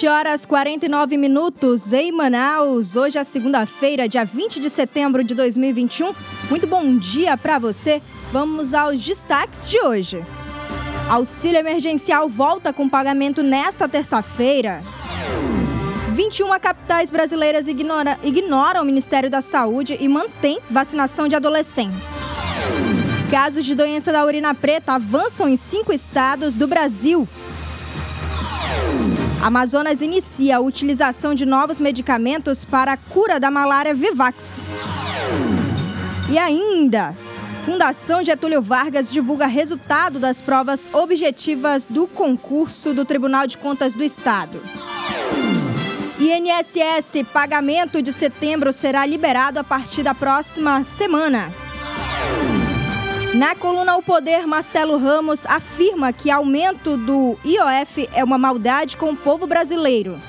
7 horas 49 minutos em Manaus. Hoje é segunda-feira, dia 20 de setembro de 2021. Muito bom dia para você. Vamos aos destaques de hoje. Auxílio emergencial volta com pagamento nesta terça-feira. 21 capitais brasileiras ignora, ignoram o Ministério da Saúde e mantém vacinação de adolescentes. Casos de doença da urina preta avançam em cinco estados do Brasil. Amazonas inicia a utilização de novos medicamentos para a cura da malária Vivax. E ainda, Fundação Getúlio Vargas divulga resultado das provas objetivas do concurso do Tribunal de Contas do Estado. INSS pagamento de setembro será liberado a partir da próxima semana. Na coluna O Poder, Marcelo Ramos afirma que aumento do IOF é uma maldade com o povo brasileiro.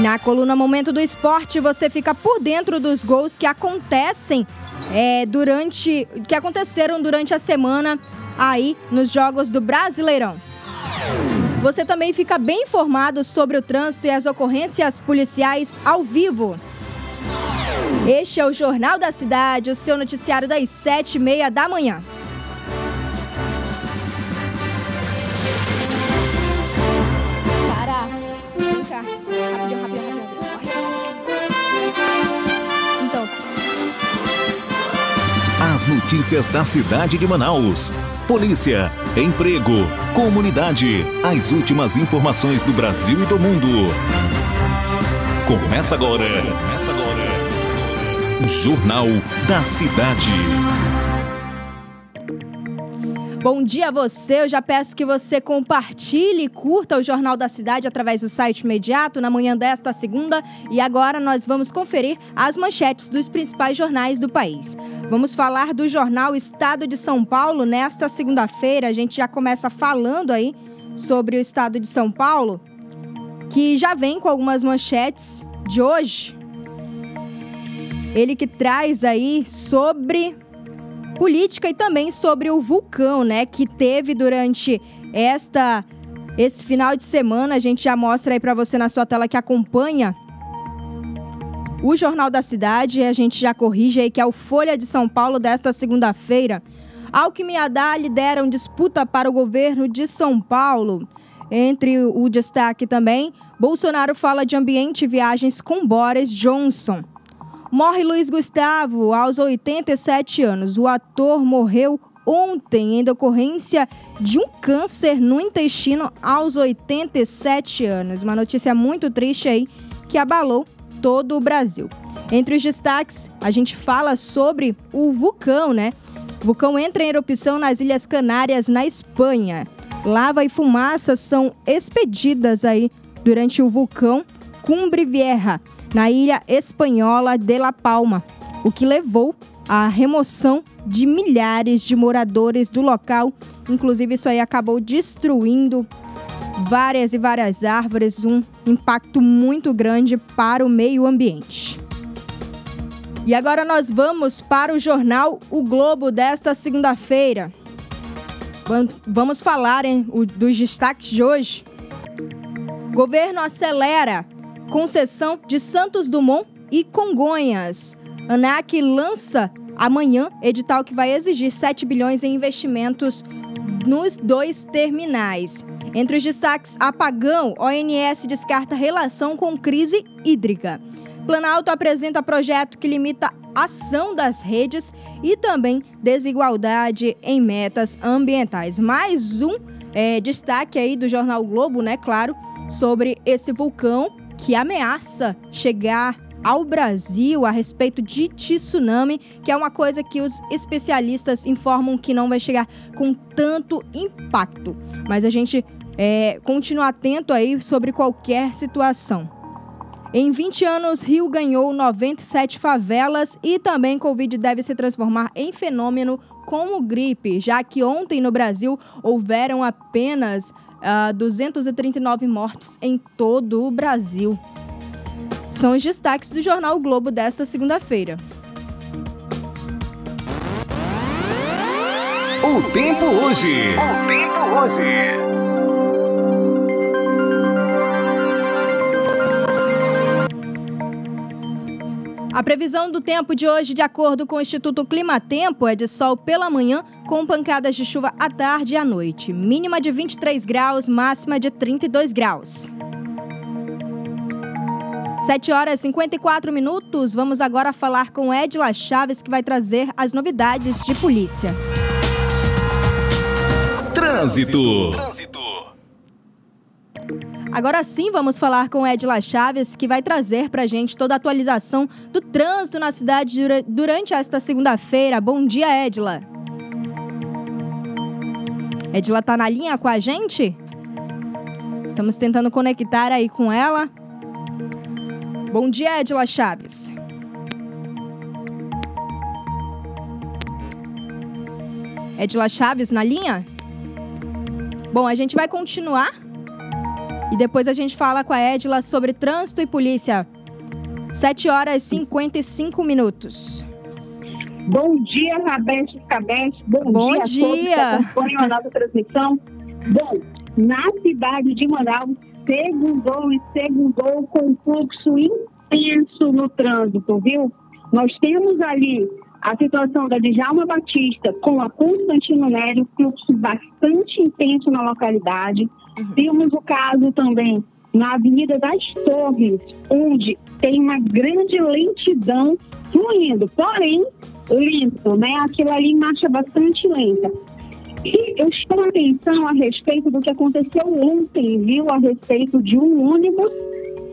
Na coluna Momento do Esporte, você fica por dentro dos gols que acontecem é, durante. que aconteceram durante a semana aí nos jogos do Brasileirão. Você também fica bem informado sobre o trânsito e as ocorrências policiais ao vivo. Este é o Jornal da Cidade, o seu noticiário das sete e meia da manhã. Rapidinho. Então. As notícias da cidade de Manaus. Polícia, emprego, comunidade. As últimas informações do Brasil e do mundo. Começa agora. Começa agora. Jornal da Cidade. Bom dia a você. Eu já peço que você compartilhe e curta o Jornal da Cidade através do site imediato na manhã desta segunda. E agora nós vamos conferir as manchetes dos principais jornais do país. Vamos falar do jornal Estado de São Paulo nesta segunda-feira. A gente já começa falando aí sobre o Estado de São Paulo, que já vem com algumas manchetes de hoje. Ele que traz aí sobre política e também sobre o vulcão, né, que teve durante esta esse final de semana. A gente já mostra aí para você na sua tela que acompanha o Jornal da Cidade. A gente já corrige aí que é o Folha de São Paulo desta segunda-feira. Alckmin e Haddad lideram disputa para o governo de São Paulo. Entre o destaque também, Bolsonaro fala de ambiente e viagens com Boris Johnson. Morre Luiz Gustavo aos 87 anos. O ator morreu ontem em decorrência de um câncer no intestino aos 87 anos. Uma notícia muito triste aí que abalou todo o Brasil. Entre os destaques, a gente fala sobre o vulcão, né? O vulcão entra em erupção nas Ilhas Canárias, na Espanha. Lava e fumaça são expedidas aí durante o vulcão Cumbre Vieja, na ilha espanhola de La Palma, o que levou à remoção de milhares de moradores do local. Inclusive, isso aí acabou destruindo várias e várias árvores, um impacto muito grande para o meio ambiente. E agora nós vamos para o jornal O Globo desta segunda-feira. Vamos falar hein, dos destaques de hoje. Governo acelera concessão de Santos Dumont e Congonhas. ANAC lança amanhã edital que vai exigir 7 bilhões em investimentos nos dois terminais. Entre os destaques, apagão, ONS descarta relação com crise hídrica. Planalto apresenta projeto que limita ação das redes e também desigualdade em metas ambientais. Mais um é, destaque aí do jornal Globo, né? Claro, sobre esse vulcão que ameaça chegar ao Brasil a respeito de tsunami, que é uma coisa que os especialistas informam que não vai chegar com tanto impacto. Mas a gente é, continua atento aí sobre qualquer situação. Em 20 anos, Rio ganhou 97 favelas e também Covid deve se transformar em fenômeno como gripe, já que ontem no Brasil houveram apenas uh, 239 mortes em todo o Brasil. São os destaques do Jornal o Globo desta segunda-feira. O tempo hoje. O tempo hoje. A previsão do tempo de hoje, de acordo com o Instituto Clima Tempo, é de sol pela manhã, com pancadas de chuva à tarde e à noite. Mínima de 23 graus, máxima de 32 graus. 7 horas e 54 minutos. Vamos agora falar com Edila Chaves, que vai trazer as novidades de polícia. Trânsito. Trânsito. Agora sim, vamos falar com Edila Chaves, que vai trazer para a gente toda a atualização do trânsito na cidade durante esta segunda-feira. Bom dia, Edila. Edila está na linha com a gente? Estamos tentando conectar aí com ela. Bom dia, Edila Chaves. Edila Chaves na linha? Bom, a gente vai continuar e depois a gente fala com a Edila sobre trânsito e polícia. 7 horas e 55 minutos. Bom dia, Rabete Cabete. Bom, Bom dia, dia. a todos que acompanham a nossa transmissão. Bom, na cidade de Manaus, segundou e segundou com um fluxo intenso no trânsito, viu? Nós temos ali a situação da Djalma Batista com a Constantino Nério, fluxo bastante intenso na localidade. Uhum. Temos o caso também na Avenida das Torres, onde tem uma grande lentidão fluindo, porém lento, né? Aquilo ali marcha bastante lenta. E eu chamo atenção a respeito do que aconteceu ontem, viu? A respeito de um ônibus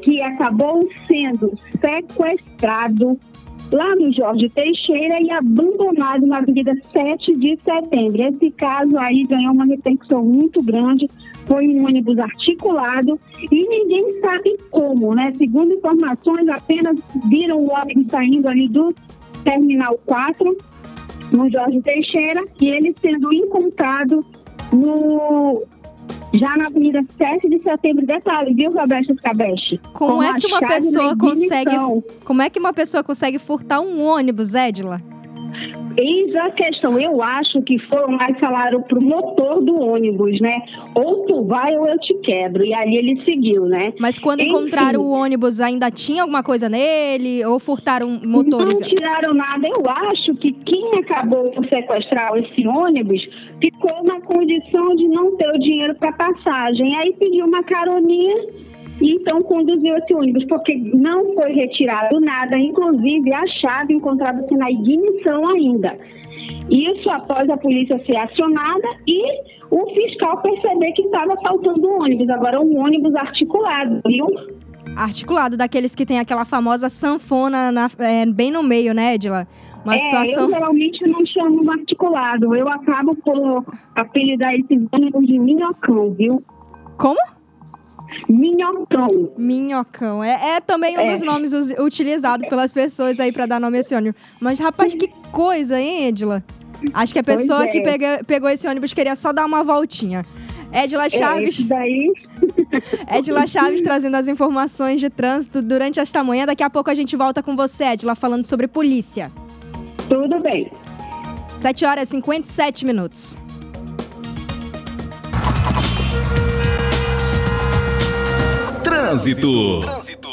que acabou sendo sequestrado lá no Jorge Teixeira e abandonado na Avenida 7 de Setembro. Esse caso aí ganhou uma repercussão muito grande, foi um ônibus articulado e ninguém sabe como, né? Segundo informações, apenas viram o ônibus saindo ali do Terminal 4 no Jorge Teixeira e ele sendo encontrado no já na Avenida 7 de Setembro. Detalhe, viu, Roberto Cabeche? Como é que uma pessoa consegue. Como é que uma pessoa consegue furtar um ônibus, Edila? Eis a questão. Eu acho que foram lá e falaram pro motor do ônibus, né? Ou tu vai ou eu te quebro. E ali ele seguiu, né? Mas quando Enfim, encontraram o ônibus, ainda tinha alguma coisa nele? Ou furtaram motores? Não tiraram nada. Eu acho que quem acabou por sequestrar esse ônibus ficou na condição de não ter o dinheiro para passagem. Aí pediu uma caroninha e então conduziu esse ônibus, porque não foi retirado nada, inclusive a chave encontrava-se na ignição ainda. Isso após a polícia ser acionada e o fiscal perceber que estava faltando um ônibus. Agora, um ônibus articulado, viu? Articulado, daqueles que tem aquela famosa sanfona na, é, bem no meio, né, Edila? Uma é, situação... eu geralmente não chamo articulado. Eu acabo por apelidar esses ônibus de minhocão, viu? Como? Minhocão. Minhocão. É, é também um é. dos nomes utilizados pelas pessoas aí para dar nome a esse ônibus. Mas, rapaz, que coisa, hein, Edila? Acho que a pessoa é. que pega, pegou esse ônibus queria só dar uma voltinha. Edila é, Chaves. É, daí. Edila Chaves trazendo as informações de trânsito durante esta manhã. Daqui a pouco a gente volta com você, Edila, falando sobre polícia. Tudo bem. 7 horas e 57 minutos. Trânsito. Trânsito.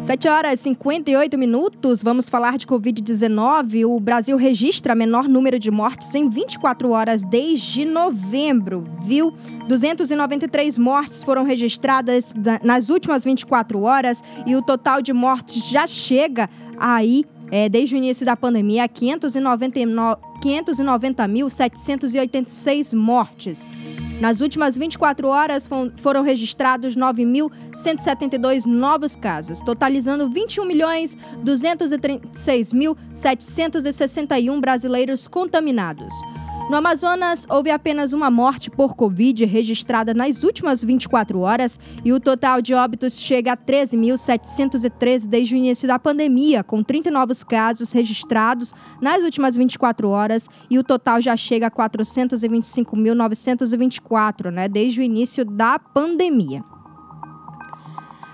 7 horas e 58 minutos, vamos falar de Covid-19. O Brasil registra menor número de mortes em 24 horas desde novembro, viu? 293 mortes foram registradas nas últimas 24 horas e o total de mortes já chega aí, é, desde o início da pandemia, a 590.786 mortes. Nas últimas 24 horas foram registrados 9.172 novos casos, totalizando 21.236.761 brasileiros contaminados. No Amazonas, houve apenas uma morte por Covid registrada nas últimas 24 horas e o total de óbitos chega a 13.713 desde o início da pandemia, com 30 novos casos registrados nas últimas 24 horas e o total já chega a 425.924, né, desde o início da pandemia.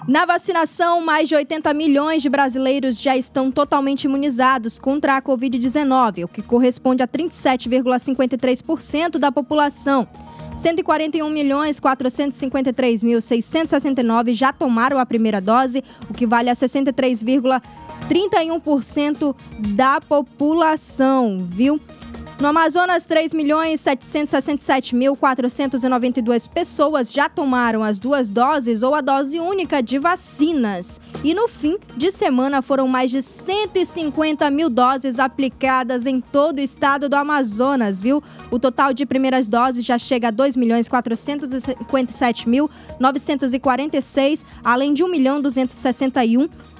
Na vacinação, mais de 80 milhões de brasileiros já estão totalmente imunizados contra a Covid-19, o que corresponde a 37,53% da população. 141 milhões 453 mil 669 já tomaram a primeira dose, o que vale a 63,31% da população, viu? No Amazonas, 3.767.492 pessoas já tomaram as duas doses ou a dose única de vacinas. E no fim de semana foram mais de 150 mil doses aplicadas em todo o estado do Amazonas, viu? O total de primeiras doses já chega a 2.457.946, além de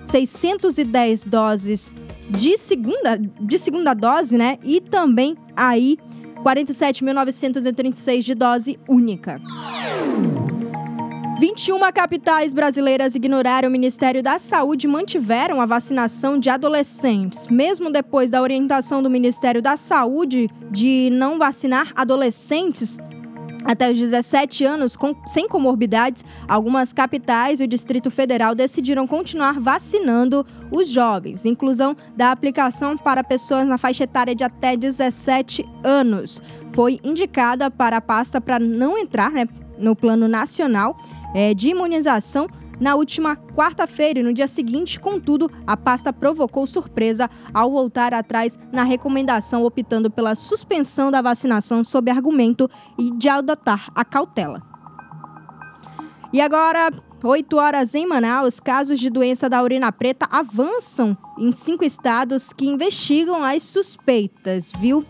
1.261.610 doses de segunda, de segunda dose, né? E também aí 47.936 de dose única. 21 capitais brasileiras ignoraram o Ministério da Saúde e mantiveram a vacinação de adolescentes. Mesmo depois da orientação do Ministério da Saúde de não vacinar adolescentes, até os 17 anos, com, sem comorbidades, algumas capitais e o Distrito Federal decidiram continuar vacinando os jovens. Inclusão da aplicação para pessoas na faixa etária de até 17 anos foi indicada para a pasta para não entrar né, no plano nacional é, de imunização na última quarta-feira e no dia seguinte, contudo, a pasta provocou surpresa ao voltar atrás na recomendação, optando pela suspensão da vacinação sob argumento de adotar a cautela. E agora, 8 horas em Manaus, casos de doença da urina preta avançam em cinco estados que investigam as suspeitas, viu?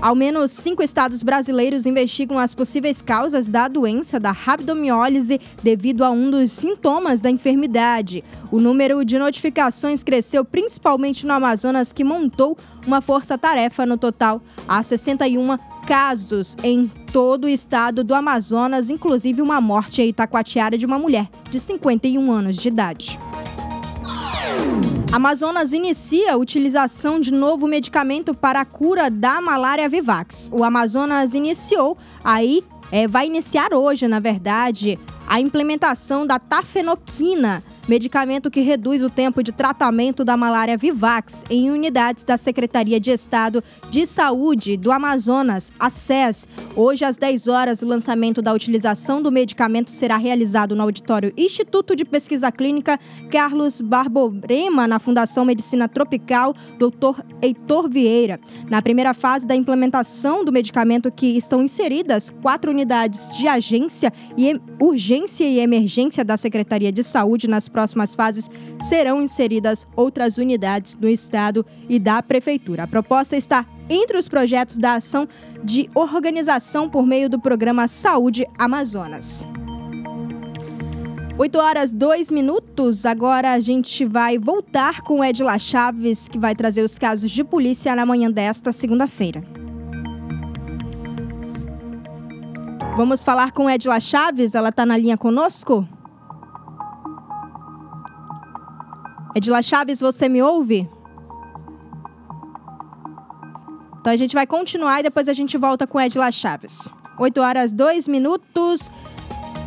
Ao menos cinco estados brasileiros investigam as possíveis causas da doença da rabdomiólise devido a um dos sintomas da enfermidade. O número de notificações cresceu principalmente no Amazonas, que montou uma força-tarefa no total a 61 casos em todo o estado do Amazonas, inclusive uma morte em Itacoatiara de uma mulher de 51 anos de idade. Amazonas inicia a utilização de novo medicamento para a cura da malária Vivax. O Amazonas iniciou, aí é, vai iniciar hoje, na verdade, a implementação da tafenoquina medicamento que reduz o tempo de tratamento da malária Vivax em unidades da Secretaria de Estado de Saúde do Amazonas, a SES. Hoje, às 10 horas, o lançamento da utilização do medicamento será realizado no auditório Instituto de Pesquisa Clínica Carlos Barborema, na Fundação Medicina Tropical, Dr. Heitor Vieira. Na primeira fase da implementação do medicamento, que estão inseridas quatro unidades de agência e urgência e emergência da Secretaria de Saúde nas próximas fases serão inseridas outras unidades do Estado e da Prefeitura. A proposta está entre os projetos da ação de organização por meio do programa Saúde Amazonas. 8 horas 2 minutos. Agora a gente vai voltar com Edila Chaves, que vai trazer os casos de polícia na manhã desta segunda-feira. Vamos falar com Edila Chaves, ela está na linha conosco? Edila Chaves, você me ouve? Então a gente vai continuar e depois a gente volta com Edila Chaves. 8 horas 2 minutos.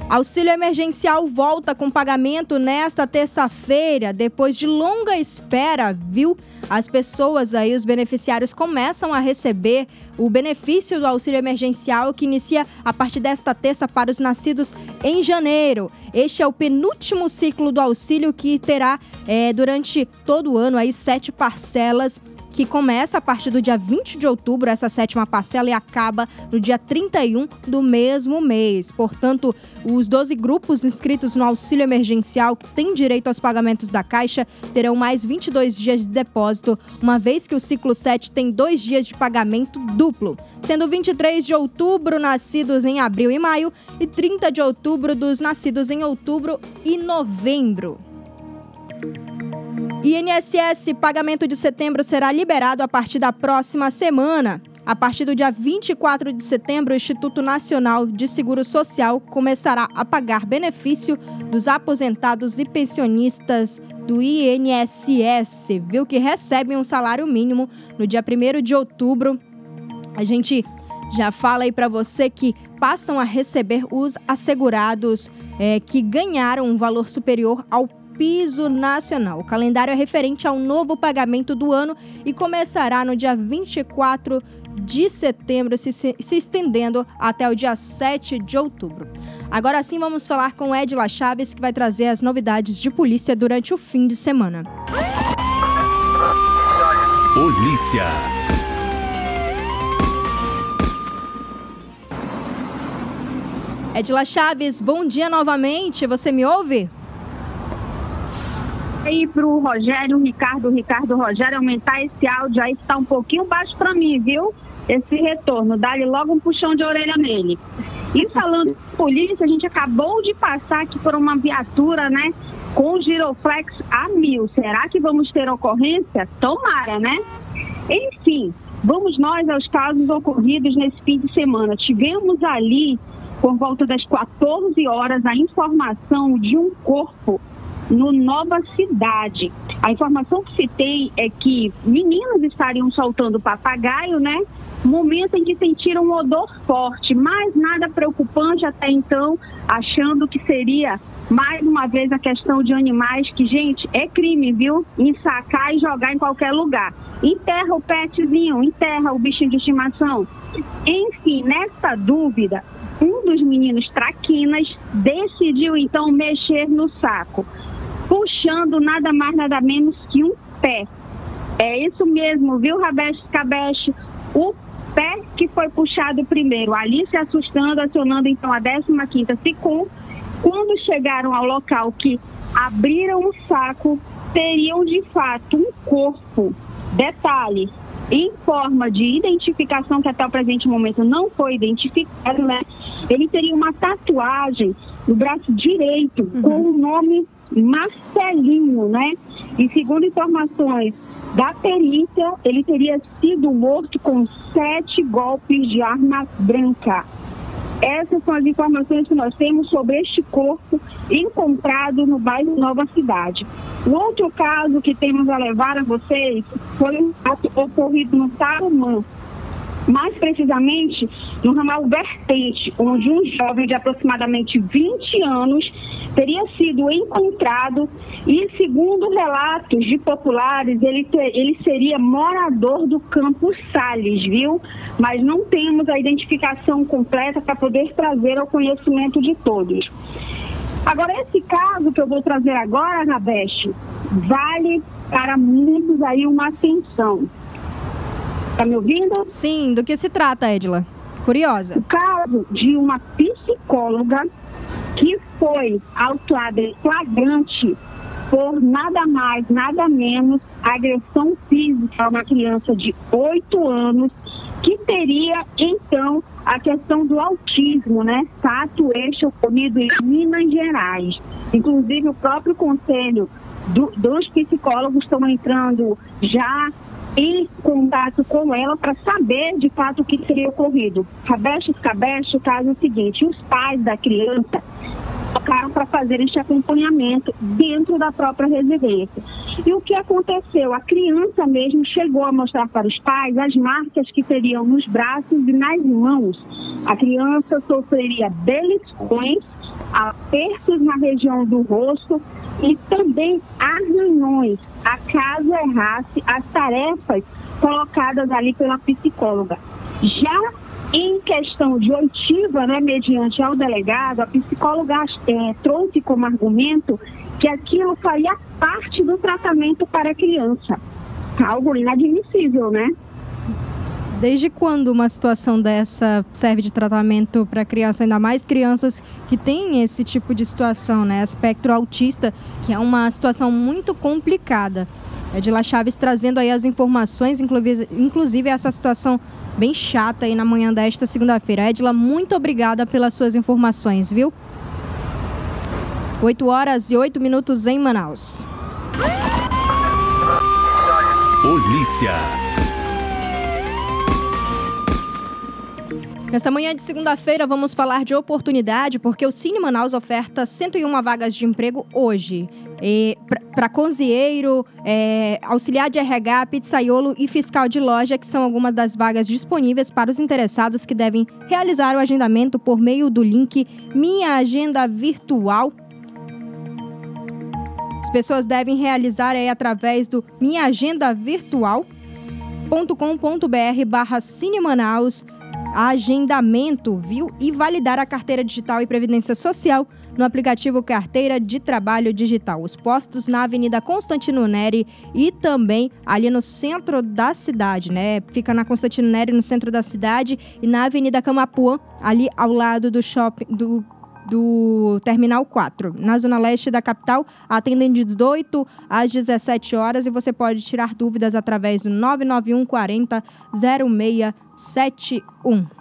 Auxílio emergencial volta com pagamento nesta terça-feira, depois de longa espera, viu? As pessoas aí, os beneficiários começam a receber o benefício do auxílio emergencial que inicia a partir desta terça para os nascidos em janeiro. Este é o penúltimo ciclo do auxílio que terá é, durante todo o ano aí sete parcelas que começa a partir do dia 20 de outubro, essa sétima parcela, e acaba no dia 31 do mesmo mês. Portanto, os 12 grupos inscritos no auxílio emergencial que têm direito aos pagamentos da Caixa terão mais 22 dias de depósito, uma vez que o ciclo 7 tem dois dias de pagamento duplo, sendo 23 de outubro nascidos em abril e maio e 30 de outubro dos nascidos em outubro e novembro. INSS pagamento de setembro será liberado a partir da próxima semana. A partir do dia 24 de setembro, o Instituto Nacional de Seguro Social começará a pagar benefício dos aposentados e pensionistas do INSS, viu que recebem um salário mínimo no dia 1 de outubro. A gente já fala aí para você que passam a receber os assegurados é, que ganharam um valor superior ao piso nacional. O calendário é referente ao novo pagamento do ano e começará no dia 24 de setembro, se, se estendendo até o dia 7 de outubro. Agora sim, vamos falar com Edila Chaves, que vai trazer as novidades de polícia durante o fim de semana. Polícia. Edila Chaves, bom dia novamente. Você me ouve? Aí pro Rogério, Ricardo, Ricardo, Rogério, aumentar esse áudio aí está um pouquinho baixo para mim, viu? Esse retorno, dá-lhe logo um puxão de orelha nele. E falando de polícia, a gente acabou de passar aqui por uma viatura, né? Com giroflex a mil. Será que vamos ter ocorrência? Tomara, né? Enfim, vamos nós aos casos ocorridos nesse fim de semana. Tivemos ali, por volta das 14 horas, a informação de um corpo no Nova Cidade. A informação que se tem é que meninos estariam soltando papagaio, né? Momento em que sentiram um odor forte, mas nada preocupante até então, achando que seria mais uma vez a questão de animais, que, gente, é crime, viu? Ensacar e jogar em qualquer lugar. Enterra o petzinho, enterra o bichinho de estimação. Enfim, nessa dúvida, um dos meninos traquinas decidiu então mexer no saco puxando nada mais, nada menos que um pé. É isso mesmo, viu, Rabesh Cabeche? O pé que foi puxado primeiro. Ali se assustando, acionando então a 15ª SICOM. Quando chegaram ao local que abriram o saco, teriam de fato um corpo. Detalhe, em forma de identificação, que até o presente momento não foi identificado, né? Ele teria uma tatuagem no braço direito uhum. com o nome Marcelinho, né? E segundo informações da perícia, ele teria sido morto com sete golpes de arma branca. Essas são as informações que nós temos sobre este corpo encontrado no bairro Nova Cidade. O outro caso que temos a levar a vocês foi um ato ocorrido no Tarumã, mais precisamente no ramal Vertente, onde um jovem de aproximadamente 20 anos teria sido encontrado e, segundo relatos de populares, ele, ter, ele seria morador do Campo Sales, viu? Mas não temos a identificação completa para poder trazer ao conhecimento de todos. Agora, esse caso que eu vou trazer agora, Nabeste, vale para muitos aí uma atenção. Está me ouvindo? Sim, do que se trata, Edila? Curiosa. O caso de uma psicóloga que foi autuada em flagrante por nada mais, nada menos agressão física a uma criança de 8 anos que teria então a questão do autismo, né? Fato este ocorrido em Minas Gerais. Inclusive o próprio conselho do, dos psicólogos estão entrando já em contato com ela para saber de fato o que teria ocorrido. Cabeche Cabeche, o caso é o seguinte, os pais da criança tocaram para fazer este acompanhamento dentro da própria residência. E o que aconteceu? A criança mesmo chegou a mostrar para os pais as marcas que teriam nos braços e nas mãos. A criança sofreria beliscões, apertos na região do rosto e também arranhões acaso errasse as tarefas colocadas ali pela psicóloga. Já em questão de oitiva, né, mediante ao delegado, a psicóloga é, trouxe como argumento que aquilo faria parte do tratamento para a criança. Algo inadmissível, né? Desde quando uma situação dessa serve de tratamento para criança, ainda mais crianças que têm esse tipo de situação, né? Espectro autista, que é uma situação muito complicada. Edila Chaves trazendo aí as informações, inclusive, essa situação bem chata aí na manhã desta segunda-feira. Edila, muito obrigada pelas suas informações, viu? 8 horas e 8 minutos em Manaus. Polícia. Nesta manhã de segunda-feira, vamos falar de oportunidade, porque o Cine Manaus oferta 101 vagas de emprego hoje. Para cozinheiro, é, auxiliar de RH, pizzaiolo e fiscal de loja, que são algumas das vagas disponíveis para os interessados que devem realizar o agendamento por meio do link Minha Agenda Virtual As pessoas devem realizar aí através do Minha Agenda Virtual.com.br barra Cine Manaus agendamento, viu? E validar a carteira digital e previdência social no aplicativo Carteira de Trabalho Digital. Os postos na Avenida Constantino Neri e também ali no centro da cidade, né? Fica na Constantino Neri, no centro da cidade, e na Avenida Camapuã, ali ao lado do shopping do do Terminal 4. Na zona leste da capital, atendem de 18 às 17 horas e você pode tirar dúvidas através do 991 40 0671.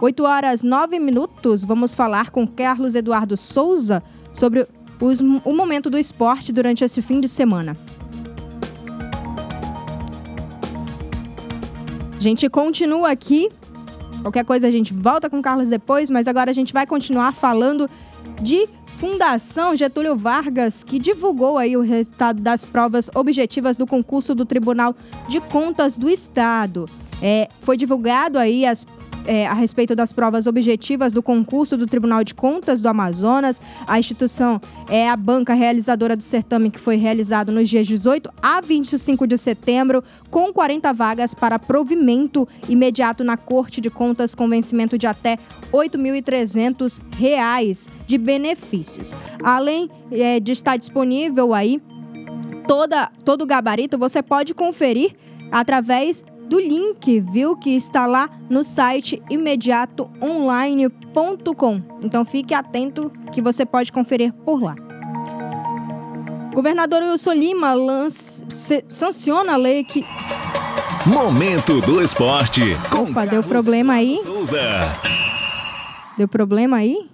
8 horas 9 minutos, vamos falar com Carlos Eduardo Souza sobre os, o momento do esporte durante esse fim de semana. A gente continua aqui. Qualquer coisa a gente volta com o Carlos depois, mas agora a gente vai continuar falando de Fundação Getúlio Vargas, que divulgou aí o resultado das provas objetivas do concurso do Tribunal de Contas do Estado. É, foi divulgado aí as é, a respeito das provas objetivas do concurso do Tribunal de Contas do Amazonas. A instituição é a banca realizadora do certame que foi realizado nos dias 18 a 25 de setembro, com 40 vagas para provimento imediato na Corte de Contas com vencimento de até R$ 8.300 de benefícios. Além é, de estar disponível aí toda, todo o gabarito, você pode conferir através do link, viu? Que está lá no site imediatoonline.com. Então fique atento que você pode conferir por lá. Governador Wilson Lima lance, sanciona a lei que. Momento do esporte. Opa, deu problema aí? Souza. Deu problema aí?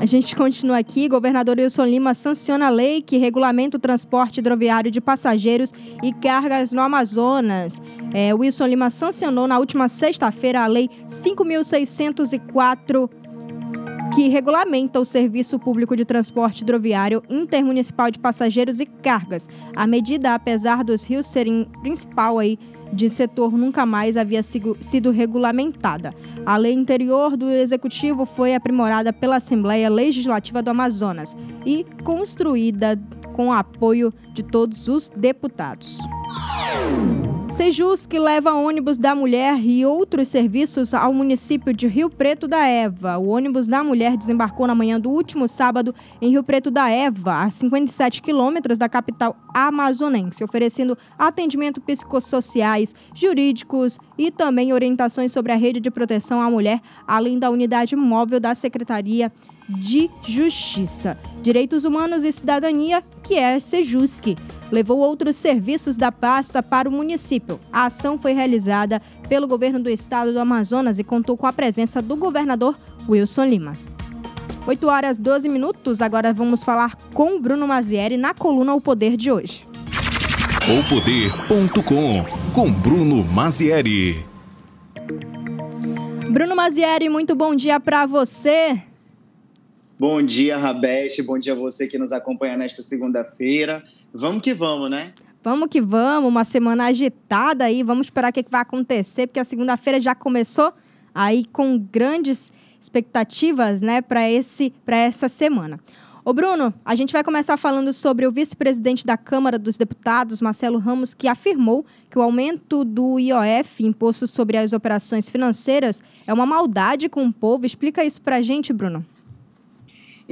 A gente continua aqui. Governador Wilson Lima sanciona a lei que regulamenta o transporte hidroviário de passageiros e cargas no Amazonas. É, Wilson Lima sancionou na última sexta-feira a Lei 5.604 que regulamenta o serviço público de transporte hidroviário intermunicipal de passageiros e cargas. A medida, apesar dos rios serem principal aí de setor nunca mais havia sido regulamentada. A lei interior do Executivo foi aprimorada pela Assembleia Legislativa do Amazonas e construída com o apoio de todos os deputados. Sejus, que leva ônibus da mulher e outros serviços ao município de Rio Preto da Eva. O ônibus da mulher desembarcou na manhã do último sábado em Rio Preto da Eva, a 57 quilômetros da capital amazonense, oferecendo atendimento psicossociais, jurídicos e também orientações sobre a rede de proteção à mulher, além da unidade móvel da Secretaria Justiça, Direitos Humanos e Cidadania, que é Sejusc. Levou outros serviços da pasta para o município. A ação foi realizada pelo governo do estado do Amazonas e contou com a presença do governador Wilson Lima. 8 horas 12 minutos, agora vamos falar com Bruno Mazieri na coluna O Poder de hoje. Poder.com com Bruno Mazieri. Bruno Mazieri, muito bom dia para você. Bom dia, Rabeste. Bom dia a você que nos acompanha nesta segunda-feira. Vamos que vamos, né? Vamos que vamos, uma semana agitada aí. Vamos esperar o que vai acontecer, porque a segunda-feira já começou aí com grandes expectativas, né, para esse para essa semana. Ô Bruno, a gente vai começar falando sobre o vice-presidente da Câmara dos Deputados, Marcelo Ramos, que afirmou que o aumento do IOF, imposto sobre as operações financeiras, é uma maldade com o povo. Explica isso para a gente, Bruno.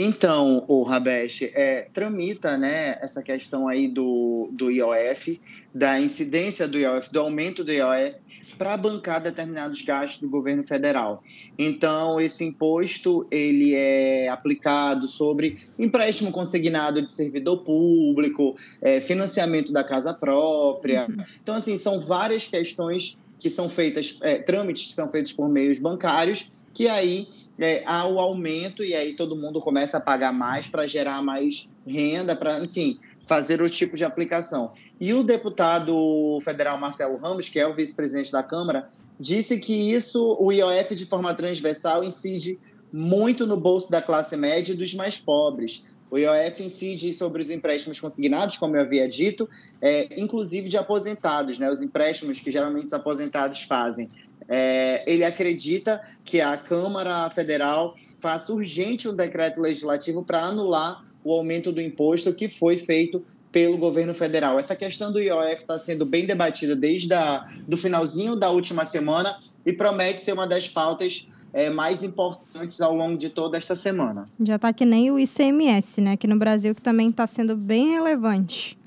Então, o Rabesh, é, tramita né, essa questão aí do, do IOF, da incidência do IOF, do aumento do IOF para bancar determinados gastos do governo federal. Então, esse imposto ele é aplicado sobre empréstimo consignado de servidor público, é, financiamento da casa própria. Uhum. Então, assim, são várias questões que são feitas, é, trâmites que são feitos por meios bancários, que aí é, há o aumento e aí todo mundo começa a pagar mais para gerar mais renda, para, enfim, fazer o tipo de aplicação. E o deputado federal Marcelo Ramos, que é o vice-presidente da Câmara, disse que isso, o IOF de forma transversal, incide muito no bolso da classe média e dos mais pobres. O IOF incide sobre os empréstimos consignados, como eu havia dito, é, inclusive de aposentados, né? os empréstimos que geralmente os aposentados fazem. É, ele acredita que a Câmara Federal faça urgente um decreto legislativo para anular o aumento do imposto que foi feito pelo governo federal. Essa questão do IOF está sendo bem debatida desde o do finalzinho da última semana e promete ser uma das pautas é, mais importantes ao longo de toda esta semana. Já está que nem o ICMS, né? Aqui no Brasil, que também está sendo bem relevante.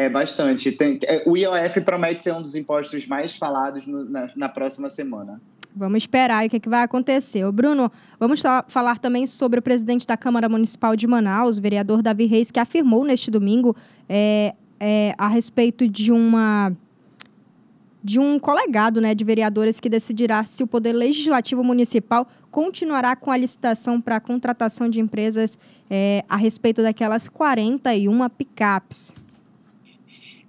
É, bastante. Tem, é, o IOF promete ser um dos impostos mais falados no, na, na, próxima semana. Vamos esperar o que, é que vai acontecer. Ô Bruno, vamos falar também sobre o presidente da Câmara Municipal de Manaus, o vereador Davi Reis, que afirmou neste domingo é, é, a respeito de uma de um colegado né, de vereadores que decidirá se o Poder Legislativo Municipal continuará com a licitação para a contratação de empresas é, a respeito daquelas 41 picapes.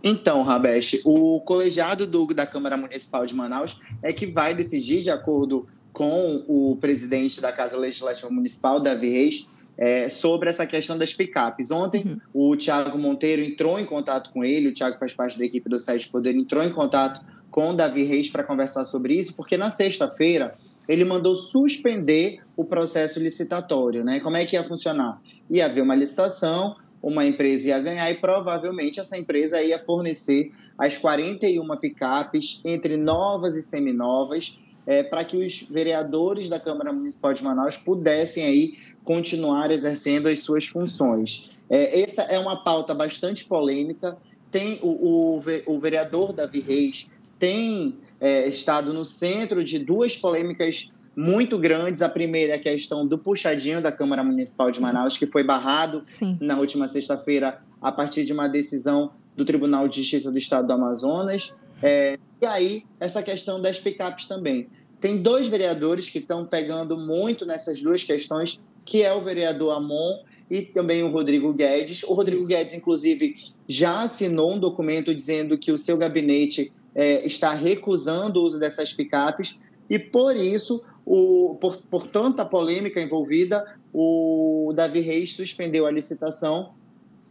Então, Rabesh, o colegiado do, da Câmara Municipal de Manaus é que vai decidir, de acordo com o presidente da Casa Legislativa Municipal, Davi Reis, é, sobre essa questão das picapes. Ontem, uhum. o Tiago Monteiro entrou em contato com ele, o Tiago faz parte da equipe do Sete Poder, entrou em contato com o Davi Reis para conversar sobre isso, porque na sexta-feira ele mandou suspender o processo licitatório. Né? Como é que ia funcionar? Ia haver uma licitação, uma empresa ia ganhar e provavelmente essa empresa ia fornecer as 41 picapes entre novas e seminovas é, para que os vereadores da Câmara Municipal de Manaus pudessem aí continuar exercendo as suas funções. É, essa é uma pauta bastante polêmica. Tem o, o, o vereador Davi Reis tem é, estado no centro de duas polêmicas muito grandes. A primeira é a questão do puxadinho da Câmara Municipal de Manaus, que foi barrado Sim. na última sexta-feira a partir de uma decisão do Tribunal de Justiça do Estado do Amazonas. É, e aí, essa questão das picapes também. Tem dois vereadores que estão pegando muito nessas duas questões, que é o vereador Amon e também o Rodrigo Guedes. O Rodrigo Guedes, inclusive, já assinou um documento dizendo que o seu gabinete é, está recusando o uso dessas picapes e, por isso, o, por, por tanta polêmica envolvida, o Davi Reis suspendeu a licitação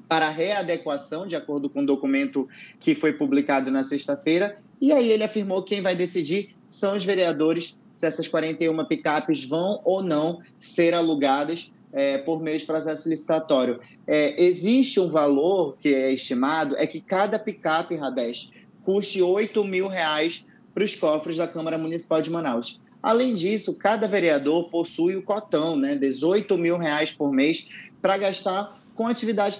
para readequação, de acordo com o documento que foi publicado na sexta-feira. E aí ele afirmou que quem vai decidir são os vereadores se essas 41 picapes vão ou não ser alugadas é, por meio de processo licitatório. É, existe um valor que é estimado, é que cada picape, Rabés, custe 8 mil reais para os cofres da Câmara Municipal de Manaus. Além disso, cada vereador possui o cotão, né, 18 mil reais por mês, para gastar com atividades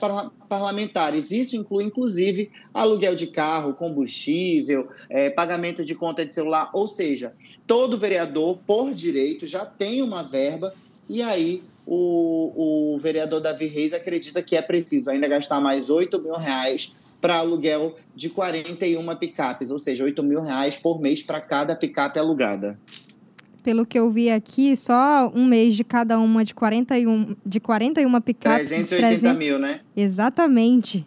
parlamentares. Isso inclui, inclusive, aluguel de carro, combustível, é, pagamento de conta de celular. Ou seja, todo vereador, por direito, já tem uma verba e aí o, o vereador Davi Reis acredita que é preciso ainda gastar mais 8 mil reais para aluguel de 41 picapes, ou seja, 8 mil reais por mês para cada picape alugada pelo que eu vi aqui, só um mês de cada uma de 41, de 41 picapes. 380 300... mil, né? Exatamente.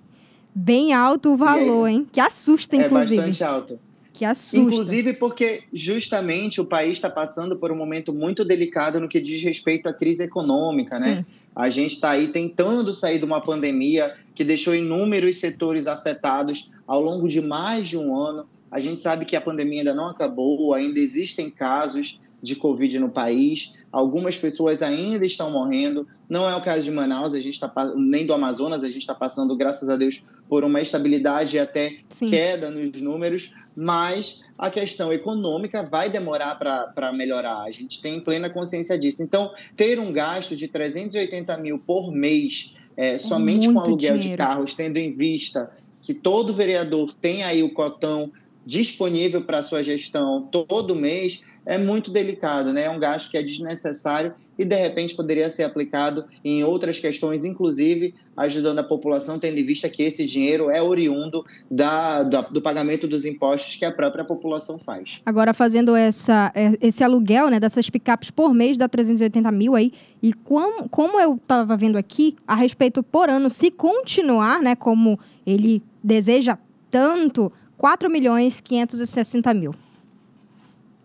Bem alto o valor, hein? Que assusta, inclusive. É bastante alto. Que assusta. Inclusive porque justamente o país está passando por um momento muito delicado no que diz respeito à crise econômica, né? Sim. A gente está aí tentando sair de uma pandemia que deixou inúmeros setores afetados ao longo de mais de um ano. A gente sabe que a pandemia ainda não acabou, ainda existem casos de Covid no país. Algumas pessoas ainda estão morrendo. Não é o caso de Manaus, a gente tá, nem do Amazonas, a gente está passando, graças a Deus, por uma estabilidade e até Sim. queda nos números, mas a questão econômica vai demorar para melhorar. A gente tem plena consciência disso. Então, ter um gasto de 380 mil por mês é, somente com aluguel dinheiro. de carros, tendo em vista que todo vereador tem aí o cotão disponível para sua gestão todo mês, é muito delicado, né? É um gasto que é desnecessário e de repente poderia ser aplicado em outras questões, inclusive ajudando a população, tendo em vista que esse dinheiro é oriundo da, da, do pagamento dos impostos que a própria população faz. Agora, fazendo essa, é, esse aluguel né, dessas picapes por mês, dá 380 mil aí, e como, como eu estava vendo aqui, a respeito por ano, se continuar, né, como ele deseja tanto, 4 milhões 560 mil.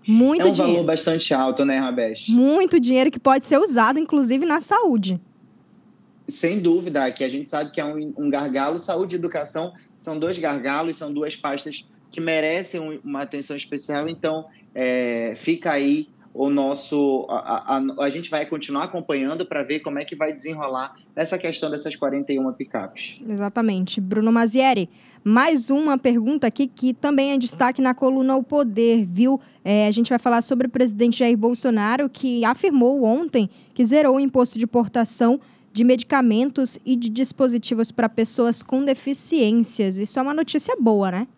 Muito é um dinheiro. valor bastante alto, né, Rabesh? Muito dinheiro que pode ser usado, inclusive, na saúde. Sem dúvida, que a gente sabe que é um, um gargalo. Saúde e educação são dois gargalos, são duas pastas que merecem uma atenção especial. Então, é, fica aí o nosso. A, a, a gente vai continuar acompanhando para ver como é que vai desenrolar essa questão dessas 41 picapes. Exatamente. Bruno Mazieri, mais uma pergunta aqui que também é destaque na coluna O Poder, viu? É, a gente vai falar sobre o presidente Jair Bolsonaro, que afirmou ontem que zerou o imposto de importação de medicamentos e de dispositivos para pessoas com deficiências. Isso é uma notícia boa, né?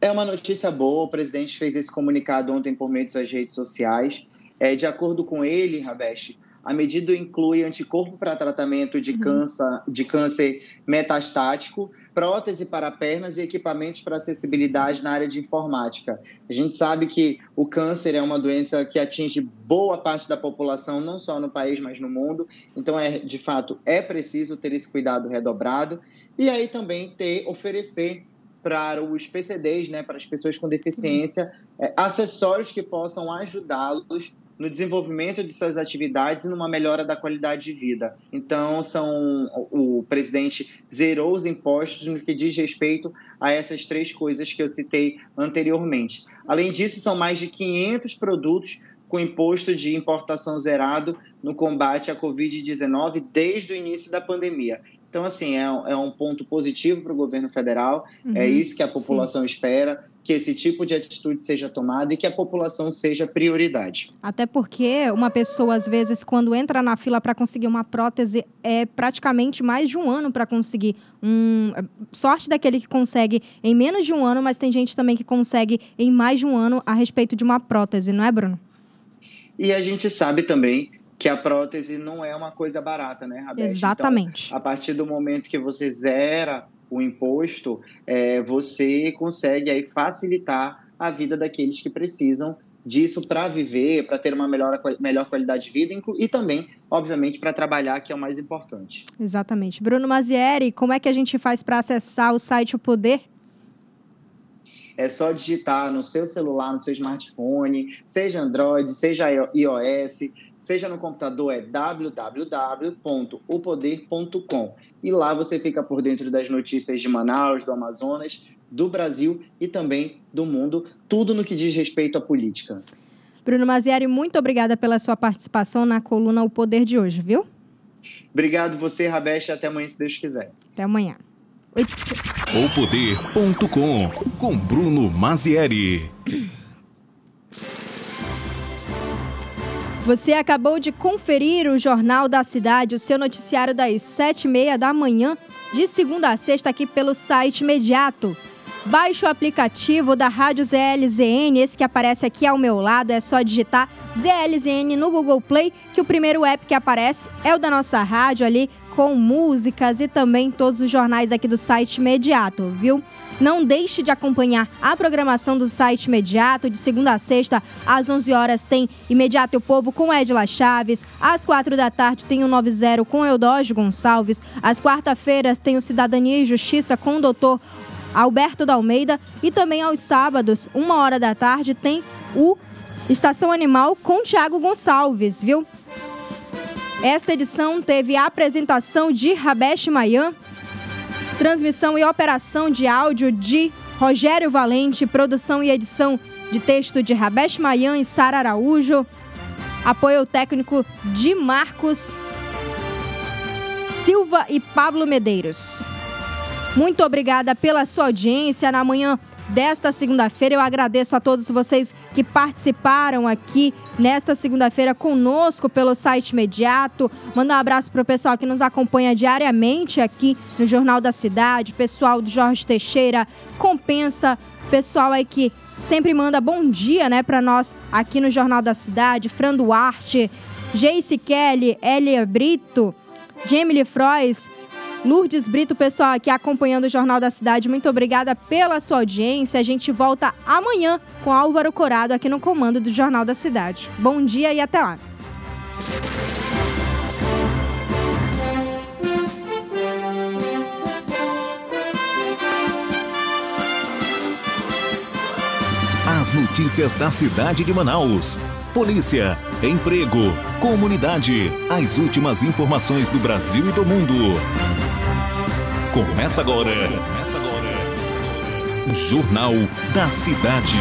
É uma notícia boa. O presidente fez esse comunicado ontem por meio de suas redes sociais. É, de acordo com ele, Rabesh, a medida inclui anticorpo para tratamento de, uhum. câncer, de câncer metastático, prótese para pernas e equipamentos para acessibilidade na área de informática. A gente sabe que o câncer é uma doença que atinge boa parte da população, não só no país, mas no mundo. Então, é, de fato, é preciso ter esse cuidado redobrado. E aí também ter, oferecer para os PCDs, né, para as pessoas com deficiência, é, acessórios que possam ajudá-los no desenvolvimento de suas atividades e numa melhora da qualidade de vida. Então, são o presidente zerou os impostos no que diz respeito a essas três coisas que eu citei anteriormente. Além disso, são mais de 500 produtos com imposto de importação zerado no combate à Covid-19 desde o início da pandemia. Então, assim, é, é um ponto positivo para o governo federal, é uhum, é isso que a população sim. espera, que esse tipo de atitude seja tomada e que a população seja prioridade. Até porque uma pessoa, às vezes, quando entra na fila para conseguir uma prótese, é praticamente mais de um ano para conseguir. Um... Sorte daquele que consegue em menos de um ano, mas tem gente também que consegue em mais de um ano a respeito de uma prótese, não é, Bruno? E a gente sabe também que a prótese não é uma coisa barata, né, Rabete? Exatamente. Então, a partir do momento que você zera o imposto, é, você consegue aí facilitar a vida daqueles que precisam disso para viver, para ter uma melhor, melhor qualidade de vida e também, obviamente, para trabalhar, que é o mais importante. Exatamente. Bruno Mazieri, como é que a gente faz para acessar o site O Poder? É só digitar no seu celular, no seu smartphone, seja Android, seja iOS, seja no computador, é www.opoder.com. E lá você fica por dentro das notícias de Manaus, do Amazonas, do Brasil e também do mundo, tudo no que diz respeito à política. Bruno Mazieri, muito obrigada pela sua participação na coluna O Poder de hoje, viu? Obrigado você, Rabesh, até amanhã, se Deus quiser. Até amanhã. Opoder.com com Bruno Mazieri. Você acabou de conferir o Jornal da Cidade, o seu noticiário das sete e meia da manhã, de segunda a sexta, aqui pelo site imediato. Baixe o aplicativo da Rádio ZLZN, esse que aparece aqui ao meu lado, é só digitar ZLZN no Google Play, que o primeiro app que aparece é o da nossa rádio ali, com músicas e também todos os jornais aqui do site imediato, viu? Não deixe de acompanhar a programação do site Imediato. De segunda a sexta, às 11 horas, tem Imediato o Povo com Edila Chaves. Às 4 da tarde, tem o 90 com Eudógio Gonçalves. Às quarta-feiras, tem o Cidadania e Justiça com o doutor Alberto da Almeida. E também aos sábados, uma hora da tarde, tem o Estação Animal com Tiago Gonçalves, viu? Esta edição teve a apresentação de Rabesh Mayan, transmissão e operação de áudio de Rogério Valente, produção e edição de texto de Rabesh Mayan e Sara Araújo, apoio técnico de Marcos Silva e Pablo Medeiros. Muito obrigada pela sua audiência. Na manhã desta segunda-feira, eu agradeço a todos vocês que participaram aqui nesta segunda-feira conosco pelo site imediato. Manda um abraço para o pessoal que nos acompanha diariamente aqui no Jornal da Cidade, pessoal do Jorge Teixeira, compensa, pessoal aí que sempre manda bom dia, né, para nós aqui no Jornal da Cidade, Fran Duarte, Jace Kelly, Elia Brito, Jamie Frois, Lourdes Brito, pessoal aqui acompanhando o Jornal da Cidade, muito obrigada pela sua audiência. A gente volta amanhã com Álvaro Corado aqui no comando do Jornal da Cidade. Bom dia e até lá. As notícias da cidade de Manaus. Polícia, emprego, comunidade. As últimas informações do Brasil e do mundo. Começa agora. Começa agora. Jornal da Cidade.